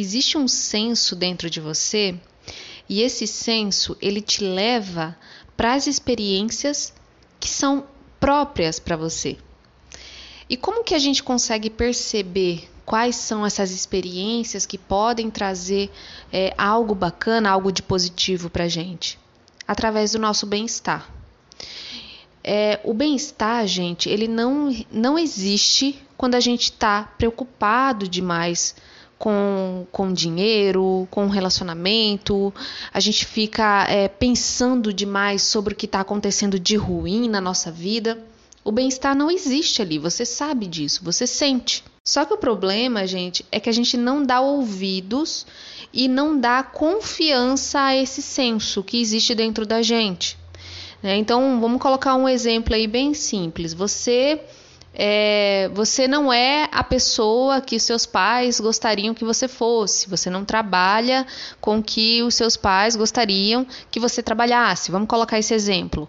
Existe um senso dentro de você e esse senso ele te leva para as experiências que são próprias para você. E como que a gente consegue perceber quais são essas experiências que podem trazer é, algo bacana, algo de positivo para a gente? Através do nosso bem-estar. É, o bem-estar, gente, ele não, não existe quando a gente está preocupado demais com, com dinheiro, com relacionamento, a gente fica é, pensando demais sobre o que está acontecendo de ruim na nossa vida. O bem-estar não existe ali, você sabe disso, você sente. Só que o problema, gente, é que a gente não dá ouvidos e não dá confiança a esse senso que existe dentro da gente. Né? Então, vamos colocar um exemplo aí bem simples. Você é, você não é a pessoa que seus pais gostariam que você fosse. Você não trabalha com que os seus pais gostariam que você trabalhasse. Vamos colocar esse exemplo.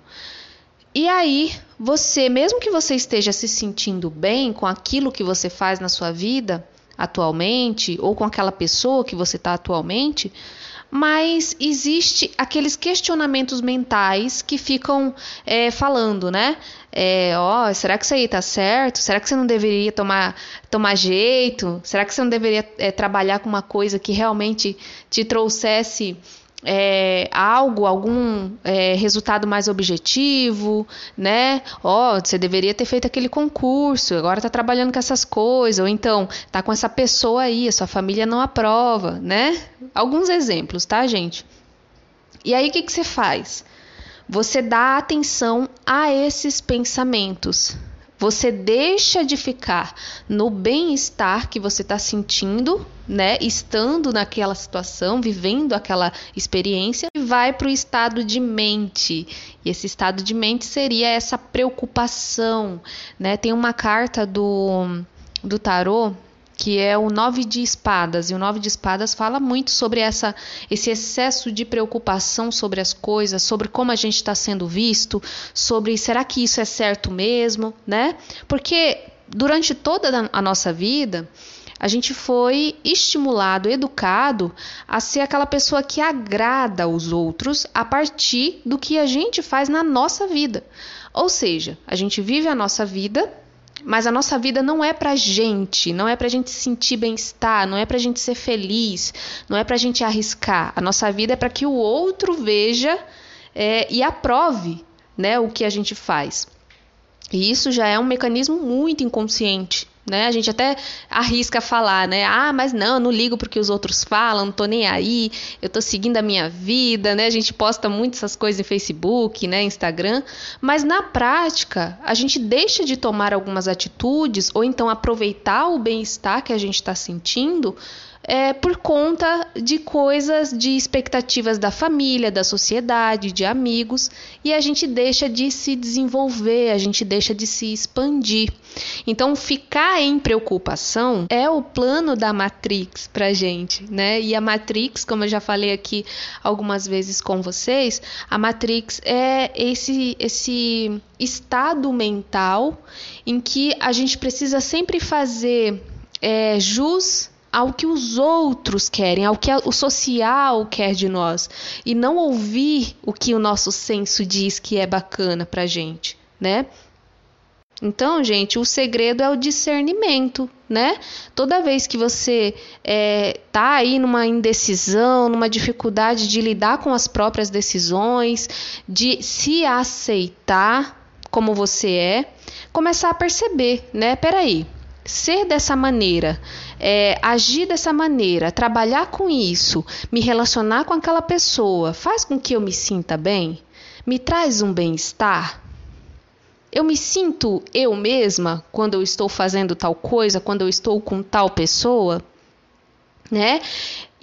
E aí, você, mesmo que você esteja se sentindo bem com aquilo que você faz na sua vida atualmente, ou com aquela pessoa que você está atualmente, mas existe aqueles questionamentos mentais que ficam é, falando, né? É, ó, será que isso aí tá certo? Será que você não deveria tomar, tomar jeito? Será que você não deveria é, trabalhar com uma coisa que realmente te trouxesse é, algo, algum é, resultado mais objetivo, né? Ó, oh, você deveria ter feito aquele concurso, agora está trabalhando com essas coisas, ou então tá com essa pessoa aí, a sua família não aprova, né? Alguns exemplos, tá, gente? E aí o que, que você faz? Você dá atenção a esses pensamentos. Você deixa de ficar no bem-estar que você está sentindo, né? Estando naquela situação, vivendo aquela experiência, e vai para o estado de mente. E esse estado de mente seria essa preocupação, né? Tem uma carta do, do tarô que é o nove de espadas. E o nove de espadas fala muito sobre essa, esse excesso de preocupação sobre as coisas, sobre como a gente está sendo visto, sobre será que isso é certo mesmo, né? Porque durante toda a nossa vida, a gente foi estimulado, educado a ser aquela pessoa que agrada aos outros a partir do que a gente faz na nossa vida. Ou seja, a gente vive a nossa vida mas a nossa vida não é pra gente, não é pra gente sentir bem-estar, não é pra gente ser feliz, não é pra gente arriscar. A nossa vida é para que o outro veja é, e aprove né, o que a gente faz. E isso já é um mecanismo muito inconsciente né? A gente até arrisca falar, né? Ah, mas não, não ligo porque os outros falam, não tô nem aí, eu tô seguindo a minha vida, né? A gente posta muito essas coisas em Facebook, né, Instagram, mas na prática, a gente deixa de tomar algumas atitudes ou então aproveitar o bem-estar que a gente está sentindo é, por conta de coisas, de expectativas da família, da sociedade, de amigos, e a gente deixa de se desenvolver, a gente deixa de se expandir. Então, ficar em preocupação é o plano da Matrix pra gente, né? E a Matrix, como eu já falei aqui algumas vezes com vocês, a Matrix é esse esse estado mental em que a gente precisa sempre fazer é, jus ao que os outros querem, ao que o social quer de nós, e não ouvir o que o nosso senso diz que é bacana pra gente, né? Então, gente, o segredo é o discernimento, né? Toda vez que você é, tá aí numa indecisão, numa dificuldade de lidar com as próprias decisões, de se aceitar como você é, começar a perceber, né? Peraí, ser dessa maneira, é, agir dessa maneira, trabalhar com isso, me relacionar com aquela pessoa, faz com que eu me sinta bem? Me traz um bem-estar? Eu me sinto eu mesma quando eu estou fazendo tal coisa, quando eu estou com tal pessoa? Né?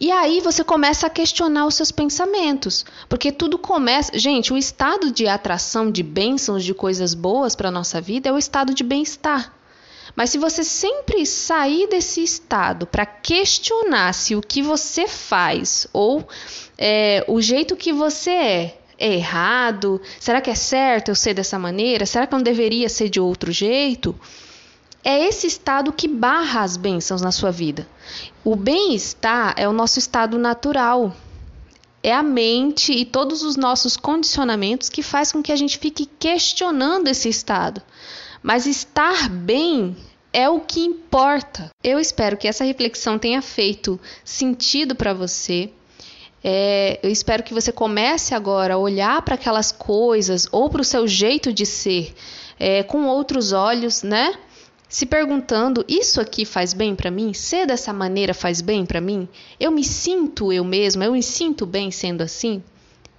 E aí você começa a questionar os seus pensamentos, porque tudo começa, gente, o estado de atração de bênçãos, de coisas boas para nossa vida é o estado de bem-estar. Mas se você sempre sair desse estado para questionar se o que você faz ou é, o jeito que você é é errado, será que é certo eu ser dessa maneira? Será que eu não deveria ser de outro jeito? é esse estado que barra as bênçãos na sua vida. O bem-estar é o nosso estado natural. É a mente e todos os nossos condicionamentos que faz com que a gente fique questionando esse estado. Mas estar bem é o que importa. Eu espero que essa reflexão tenha feito sentido para você. É, eu espero que você comece agora a olhar para aquelas coisas ou para o seu jeito de ser é, com outros olhos, né? Se perguntando: isso aqui faz bem para mim? Ser dessa maneira faz bem para mim? Eu me sinto eu mesma? Eu me sinto bem sendo assim?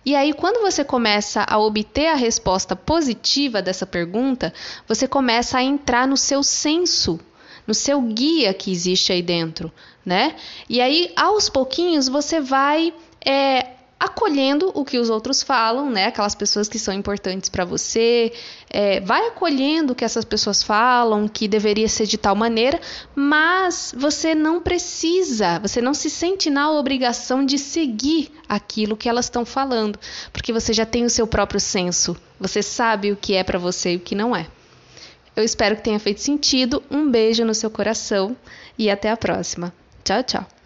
E aí, quando você começa a obter a resposta positiva dessa pergunta, você começa a entrar no seu senso, no seu guia que existe aí dentro, né? E aí, aos pouquinhos, você vai é, acolhendo o que os outros falam, né? Aquelas pessoas que são importantes para você, é, vai acolhendo o que essas pessoas falam, que deveria ser de tal maneira, mas você não precisa, você não se sente na obrigação de seguir aquilo que elas estão falando, porque você já tem o seu próprio senso, você sabe o que é para você e o que não é. Eu espero que tenha feito sentido. Um beijo no seu coração e até a próxima. Tchau, tchau.